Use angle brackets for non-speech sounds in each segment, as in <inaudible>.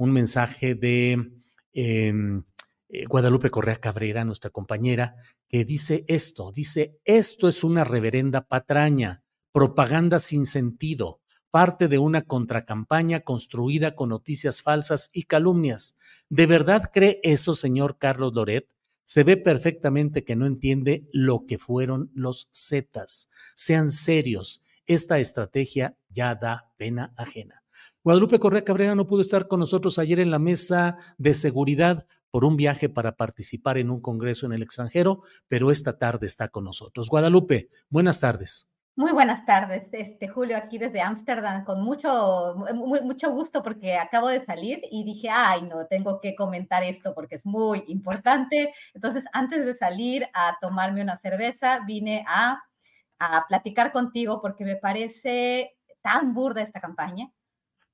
un mensaje de eh, Guadalupe Correa Cabrera, nuestra compañera, que dice esto, dice, esto es una reverenda patraña, propaganda sin sentido, parte de una contracampaña construida con noticias falsas y calumnias. ¿De verdad cree eso, señor Carlos Loret? Se ve perfectamente que no entiende lo que fueron los Zetas. Sean serios, esta estrategia ya da pena ajena. Guadalupe Correa Cabrera no pudo estar con nosotros ayer en la mesa de seguridad por un viaje para participar en un congreso en el extranjero, pero esta tarde está con nosotros. Guadalupe, buenas tardes. Muy buenas tardes, este Julio, aquí desde Ámsterdam, con mucho, mucho gusto porque acabo de salir y dije, ay, no, tengo que comentar esto porque es muy importante. Entonces, antes de salir a tomarme una cerveza, vine a, a platicar contigo porque me parece tan burda esta campaña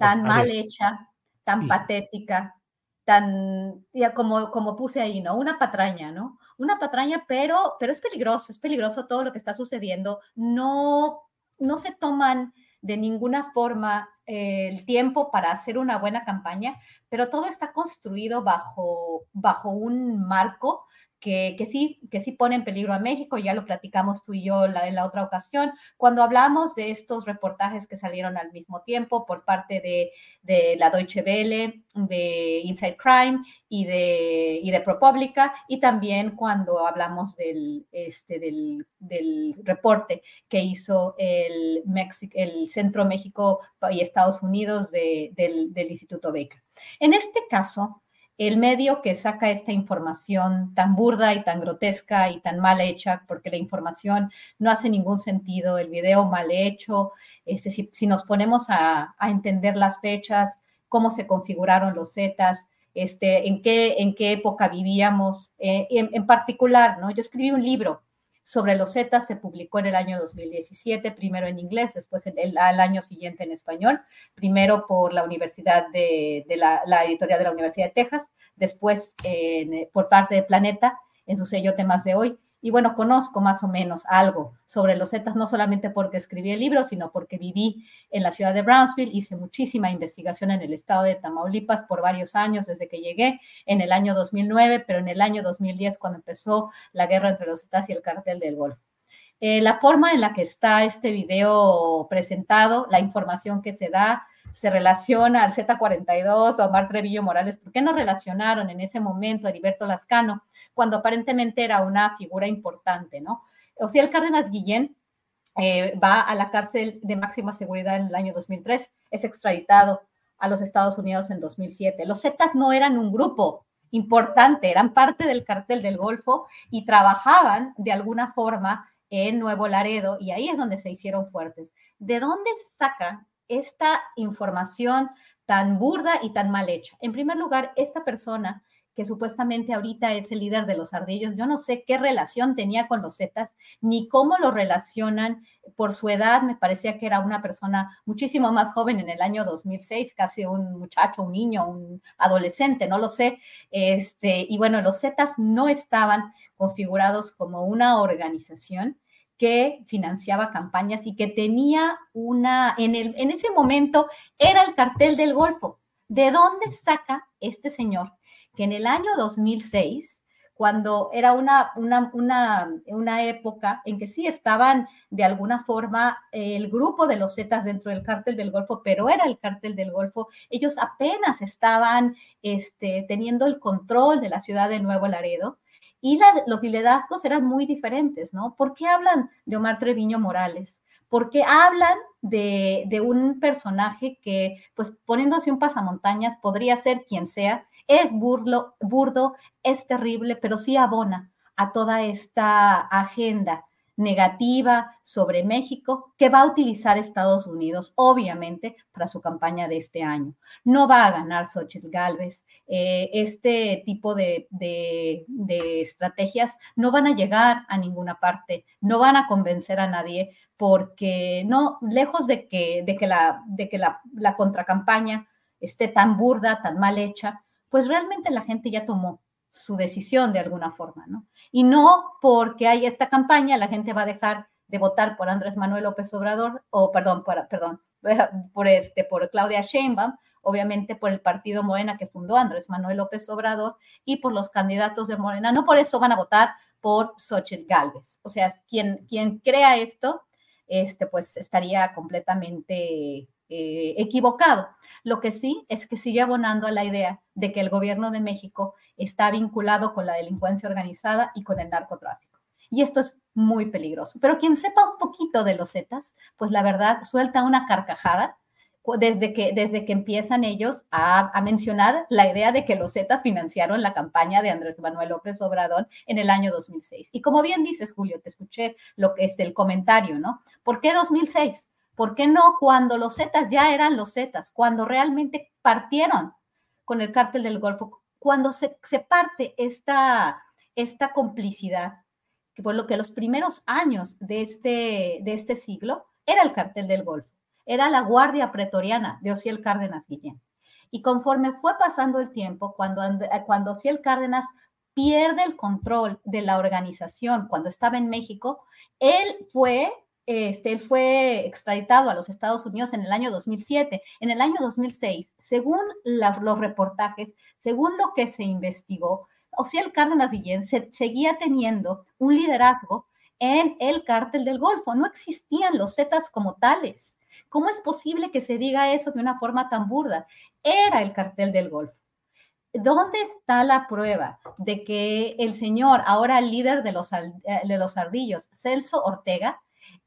tan mal hecha, tan patética, tan, ya como, como puse ahí, ¿no? Una patraña, ¿no? Una patraña, pero, pero es peligroso, es peligroso todo lo que está sucediendo. No, no se toman de ninguna forma eh, el tiempo para hacer una buena campaña, pero todo está construido bajo, bajo un marco que, que, sí, que sí pone en peligro a México, ya lo platicamos tú y yo la, en la otra ocasión, cuando hablamos de estos reportajes que salieron al mismo tiempo por parte de, de la Deutsche Welle, de Inside Crime y de, y de ProPublica, y también cuando hablamos del, este, del, del reporte que hizo el, el Centro México y Estados Unidos de, del, del Instituto Baker. En este caso, el medio que saca esta información tan burda y tan grotesca y tan mal hecha, porque la información no hace ningún sentido, el video mal hecho, este, si, nos ponemos a, a, entender las fechas, cómo se configuraron los Zetas, este, en, qué, en qué época vivíamos, eh, en, en particular, ¿no? Yo escribí un libro sobre los Zetas se publicó en el año 2017, primero en inglés, después en el, al año siguiente en español, primero por la Universidad de, la, editorial de la Universidad de Texas, después por parte de Planeta en su sello Temas de Hoy. Y bueno, conozco más o menos algo sobre los Zetas, no solamente porque escribí el libro, sino porque viví en la ciudad de Brownsville, hice muchísima investigación en el estado de Tamaulipas por varios años desde que llegué en el año 2009, pero en el año 2010 cuando empezó la guerra entre los Zetas y el cartel del Golfo. Eh, la forma en la que está este video presentado, la información que se da, se relaciona al Z42 o a Omar Trevillo Morales. ¿Por qué no relacionaron en ese momento a Heriberto Lascano cuando aparentemente era una figura importante, ¿no? O sea, el Cárdenas Guillén eh, va a la cárcel de máxima seguridad en el año 2003, es extraditado a los Estados Unidos en 2007. Los Zetas no eran un grupo importante, eran parte del cartel del Golfo y trabajaban de alguna forma en Nuevo Laredo y ahí es donde se hicieron fuertes. ¿De dónde saca esta información tan burda y tan mal hecha? En primer lugar, esta persona que supuestamente ahorita es el líder de los ardillos. Yo no sé qué relación tenía con los Zetas, ni cómo lo relacionan. Por su edad, me parecía que era una persona muchísimo más joven en el año 2006, casi un muchacho, un niño, un adolescente, no lo sé. Este, y bueno, los Zetas no estaban configurados como una organización que financiaba campañas y que tenía una, en, el, en ese momento era el cartel del Golfo. ¿De dónde saca este señor que en el año 2006, cuando era una, una, una, una época en que sí estaban de alguna forma el grupo de los Zetas dentro del cártel del Golfo, pero era el cártel del Golfo, ellos apenas estaban este, teniendo el control de la ciudad de Nuevo Laredo y los liderazgos eran muy diferentes, ¿no? ¿Por qué hablan de Omar Treviño Morales? Porque hablan de, de, un personaje que, pues poniéndose un pasamontañas, podría ser quien sea, es burlo, burdo, es terrible, pero sí abona a toda esta agenda negativa sobre México que va a utilizar Estados Unidos, obviamente, para su campaña de este año. No va a ganar Xochitl Galvez. Eh, este tipo de, estrategias no van a llegar a ninguna parte, no van a convencer a nadie, porque no, lejos de que, de que, la, de que la, la contracampaña esté tan burda, tan mal hecha, pues realmente la gente ya tomó su decisión de alguna forma, ¿no? Y no porque hay esta campaña, la gente va a dejar de votar por Andrés Manuel López Obrador, o perdón, por, perdón, <laughs> por, este, por Claudia Sheinbaum, obviamente por el partido Morena que fundó Andrés Manuel López Obrador y por los candidatos de Morena. No por eso van a votar por Xochitl Galvez. O sea, quien, quien crea esto, este, pues estaría completamente eh, equivocado. Lo que sí es que sigue abonando a la idea de que el gobierno de México está vinculado con la delincuencia organizada y con el narcotráfico. Y esto es muy peligroso. Pero quien sepa un poquito de los Zetas, pues la verdad suelta una carcajada desde que, desde que empiezan ellos a, mencionar la idea de que los Zetas financiaron la campaña de Andrés Manuel López Obrador en el año 2006. Y como bien dices, Julio, te escuché lo que es el comentario, ¿no? ¿Por qué 2006? ¿Por qué no cuando los Zetas ya eran los Zetas, cuando realmente partieron con el cártel del Golfo, cuando se, se parte esta, esta complicidad, que por lo que los primeros años de este, de este siglo era el cártel del Golfo, era la Guardia Pretoriana de Ociel Cárdenas Guillén. Y conforme fue pasando el tiempo, cuando, cuando Ociel Cárdenas pierde el control de la organización cuando estaba en México, él fue este, él fue extraditado a los Estados Unidos en el año 2007. En el año 2006, según los reportajes, según lo que se investigó, el Cárdenas Guillén se, seguía teniendo un liderazgo en el cártel del Golfo. No existían los Zetas como tales. ¿Cómo es posible que se diga eso de una forma tan burda? Era el cartel del Golfo. ¿Dónde está la prueba de que el señor, ahora líder de los, eh, de los ardillos, Celso Ortega,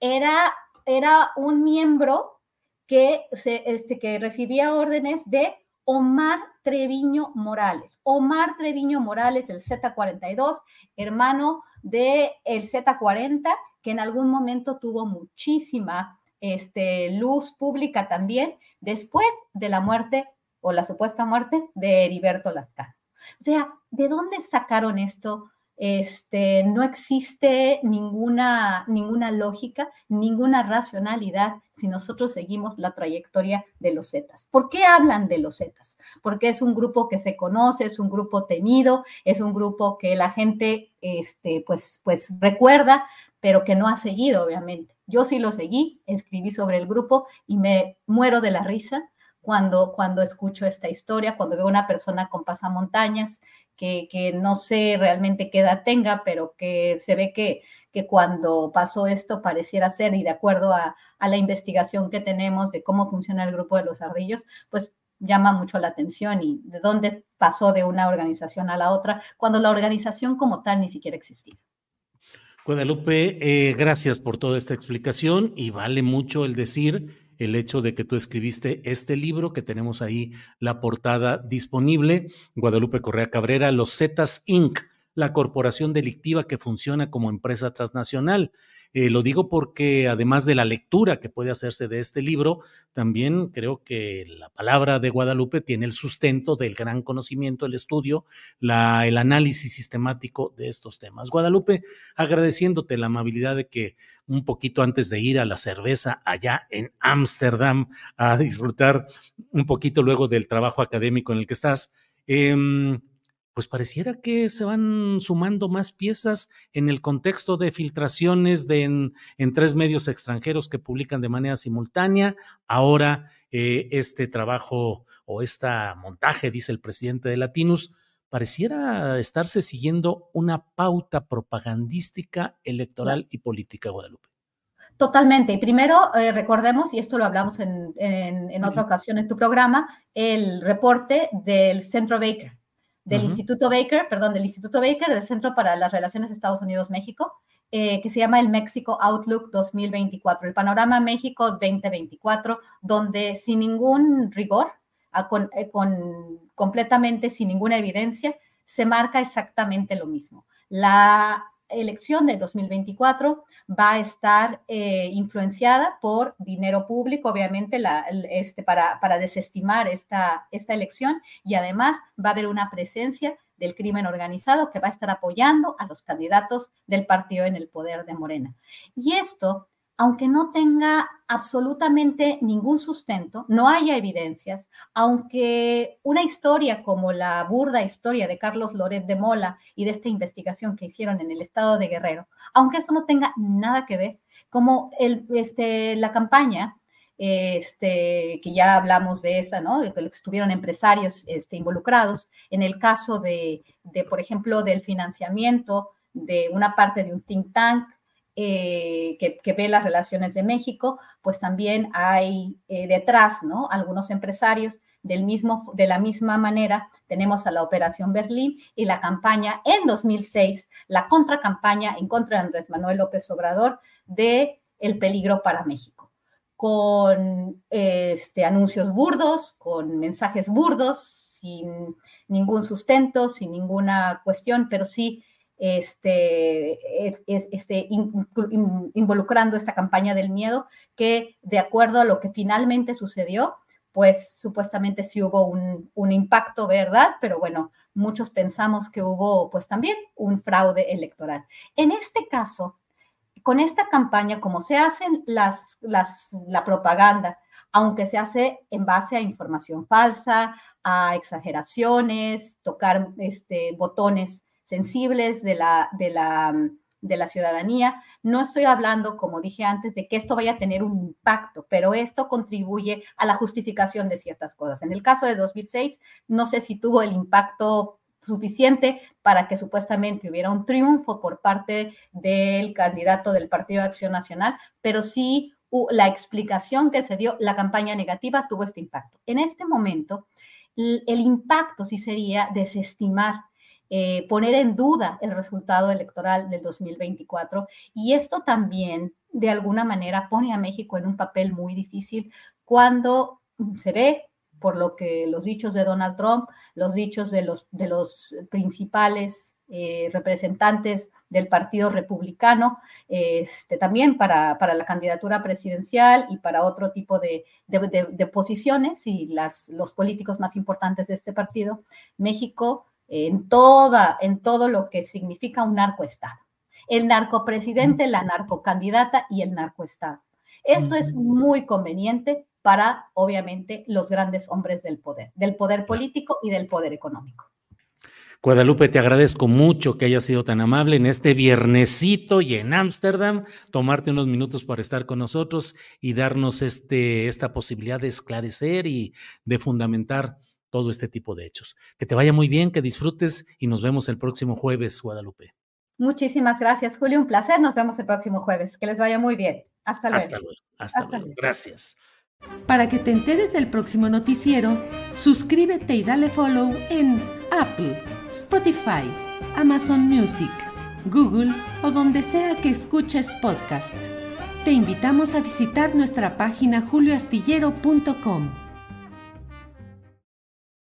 era, era un miembro que, se, este, que recibía órdenes de Omar Treviño Morales. Omar Treviño Morales del Z42, hermano del el Z40, que en algún momento tuvo muchísima este, luz pública también, después de la muerte o la supuesta muerte de Heriberto Lascano. O sea, ¿de dónde sacaron esto este, no existe ninguna, ninguna lógica, ninguna racionalidad si nosotros seguimos la trayectoria de los Zetas. ¿Por qué hablan de los Zetas? Porque es un grupo que se conoce, es un grupo temido, es un grupo que la gente este, pues, pues recuerda, pero que no ha seguido, obviamente. Yo sí lo seguí, escribí sobre el grupo y me muero de la risa cuando, cuando escucho esta historia, cuando veo una persona con pasamontañas que, no sé realmente qué edad tenga, pero que se ve que, que cuando pasó esto pareciera ser, y de acuerdo a, a la investigación que tenemos de cómo funciona el grupo de los ardillos, pues llama mucho la atención y de dónde pasó de una organización a la otra, cuando la organización como tal ni siquiera existía. Guadalupe, eh, gracias por toda esta explicación y vale mucho el decir el hecho de que tú escribiste este libro, que tenemos ahí la portada disponible, Guadalupe Correa Cabrera, Los Zetas Inc., la corporación delictiva que funciona como empresa transnacional. Eh, lo digo porque además de la lectura que puede hacerse de este libro, también creo que la palabra de Guadalupe tiene el sustento del gran conocimiento, el estudio, la, el análisis sistemático de estos temas. Guadalupe, agradeciéndote la amabilidad de que un poquito antes de ir a la cerveza allá en Ámsterdam a disfrutar un poquito luego del trabajo académico en el que estás, eh, pues pareciera que se van sumando más piezas en el contexto de filtraciones de en, tres medios extranjeros que publican de manera simultánea. Ahora eh, este trabajo o este montaje, dice el presidente de Latinus, pareciera estarse siguiendo una pauta propagandística, electoral y política, Guadalupe. Totalmente. Y primero, eh, recordemos, y esto lo hablamos en, en otra ocasión en tu programa, el reporte del Centro Baker del Instituto Baker, perdón, del Instituto Baker, del Centro para las Relaciones Estados Unidos-México, eh, que se llama el México Outlook 2024, el panorama México 2024, donde sin ningún rigor, con, eh, con, completamente sin ninguna evidencia, se marca exactamente lo mismo. La elección de 2024 va a estar eh, influenciada por dinero público, obviamente, la, este, para, para desestimar esta, esta elección y además va a haber una presencia del crimen organizado que va a estar apoyando a los candidatos del partido en el poder de Morena. Y esto aunque no tenga absolutamente ningún sustento, no haya evidencias, aunque una historia como la burda historia de Carlos Loret de Mola y de esta investigación que hicieron en el estado de Guerrero, aunque eso no tenga nada que ver, como el, este, la campaña, este, que ya hablamos de esa, ¿no? De que estuvieron empresarios este, involucrados, en el caso de, de, por ejemplo, del financiamiento de una parte de un think tank eh, que, ve las relaciones de México, pues también hay eh, detrás, ¿no? Algunos empresarios del mismo, de la misma manera, tenemos a la Operación Berlín y la campaña en 2006, la contracampaña en contra de Andrés Manuel López Obrador de El peligro para México, con este, anuncios burdos, con mensajes burdos, sin ningún sustento, sin ninguna cuestión, pero sí este, es, este, involucrando esta campaña del miedo, que de acuerdo a lo que finalmente sucedió, pues supuestamente sí hubo un, impacto, ¿verdad? Pero bueno, muchos pensamos que hubo pues también un fraude electoral. En este caso, con esta campaña, como se hacen las, las, la propaganda, aunque se hace en base a información falsa, a exageraciones, tocar este, botones sensibles de la, de la, de la ciudadanía. No estoy hablando, como dije antes, de que esto vaya a tener un impacto, pero esto contribuye a la justificación de ciertas cosas. En el caso de 2006, no sé si tuvo el impacto suficiente para que supuestamente hubiera un triunfo por parte del candidato del Partido de Acción Nacional, pero sí la explicación que se dio, la campaña negativa tuvo este impacto. En este momento, el impacto sí sería desestimar eh, poner en duda el resultado electoral del 2024. Y esto también, de alguna manera, pone a México en un papel muy difícil cuando se ve, por lo que los dichos de Donald Trump, los dichos de los, de los principales eh, representantes del Partido Republicano, este, también para, para, la candidatura presidencial y para otro tipo de, de, de posiciones y las, los políticos más importantes de este partido, México en, toda, en todo lo que significa un narcoestado. El narcopresidente, la narcocandidata y el narcoestado. Esto es muy conveniente para, obviamente, los grandes hombres del poder, del poder político y del poder económico. Guadalupe, te agradezco mucho que hayas sido tan amable en este viernesito y en Ámsterdam, tomarte unos minutos para estar con nosotros y darnos este, esta posibilidad de esclarecer y de fundamentar todo este tipo de hechos. Que te vaya muy bien, que disfrutes y nos vemos el próximo jueves, Guadalupe. Muchísimas gracias, Julio. Un placer. Nos vemos el próximo jueves. Que les vaya muy bien. Hasta luego. Hasta luego. Hasta, luego. Gracias. Para que te enteres del próximo noticiero, suscríbete y dale follow en Apple, Spotify, Amazon Music, Google o donde sea que escuches podcast. Te invitamos a visitar nuestra página julioastillero.com.